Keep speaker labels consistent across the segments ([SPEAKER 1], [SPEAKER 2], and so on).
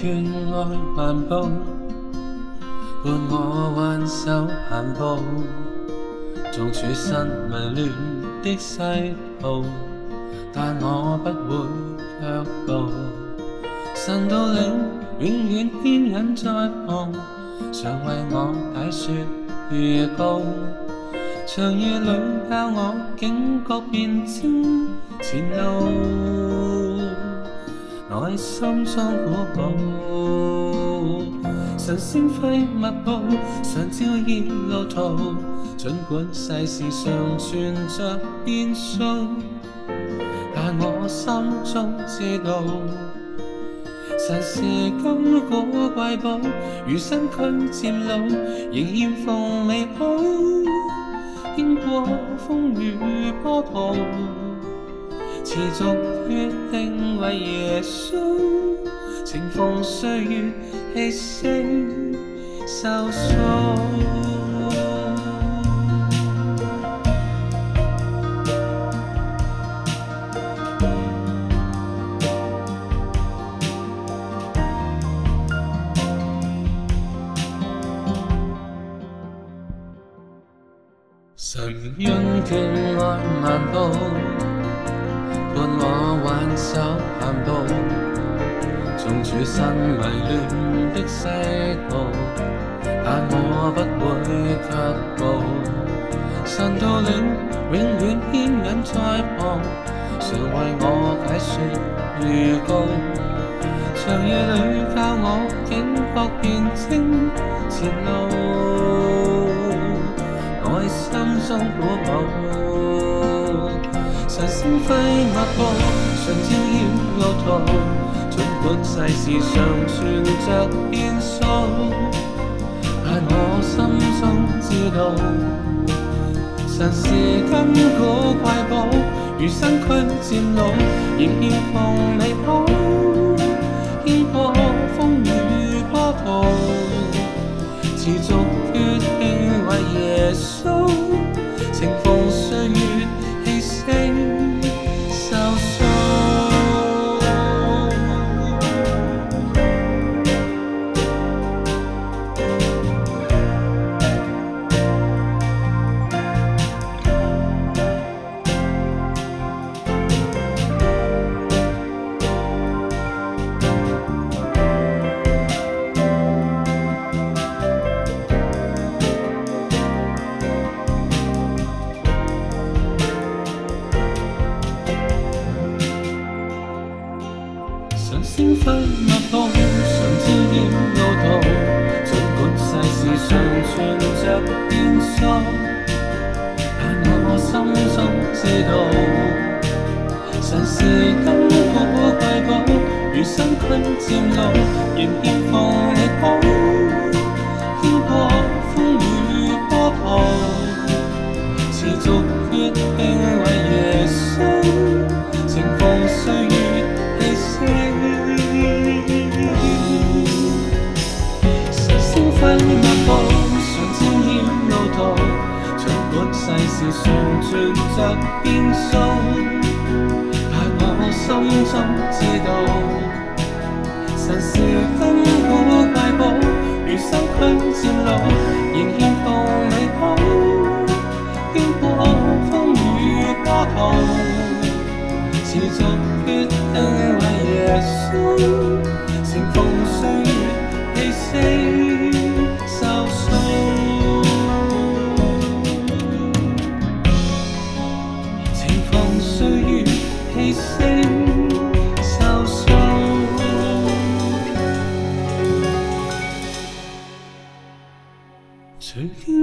[SPEAKER 1] 眷爱漫步，伴我挽手漫步。纵处身迷乱的世途，但我不会却步。神道岭永远牵引在旁，常为我解说夜告。长夜里教我警觉辨清前路。内心装古宝，神仙挥密报，上照易路途。尽管世事尚存着变数，但我心中知道，神射金果怪宝，如身躯渐老，仍愿奉美好，经过风雨波涛。持續決定為耶穌，情逢歲月氣息收縮。神恩眷愛漫步。伴我挽手漫步，纵处身迷乱的西道，但我不会却步。神道侣永远牵引在旁，常为我解说预告。长夜里教我警觉辨清前路，爱心中鼓舞。神星輝脈搏，常照耀樂堂。儘管世事常存着變數，但我心中知道，神是根古怪寶，餘生俱漸老，仍要奉你抱，經過風雨波濤，持續決定為耶穌，情逢歲月。天寿，但我心中知道，尘世金宝贵宝，如身困老，仍任天你。世事常存着变数，但我心中知道，神是筋骨百倍，如山困渐老，仍欠同你走，经过风雨波涛，始终决定为一生，乘风岁月气势。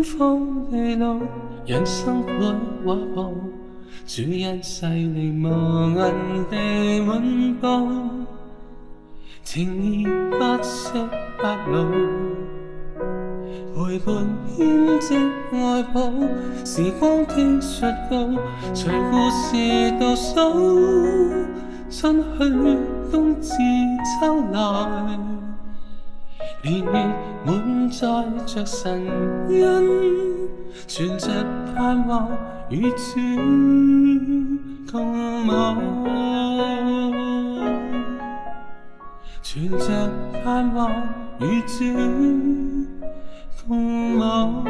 [SPEAKER 1] 天荒地老，人生绘画簿，主因细腻无言地满布，情义不息不老，陪伴编织爱抱，时光听说够，随故事倒数，春去冬至秋来。年别满载着神恩，存着盼望与主共舞，存着盼望与主共舞。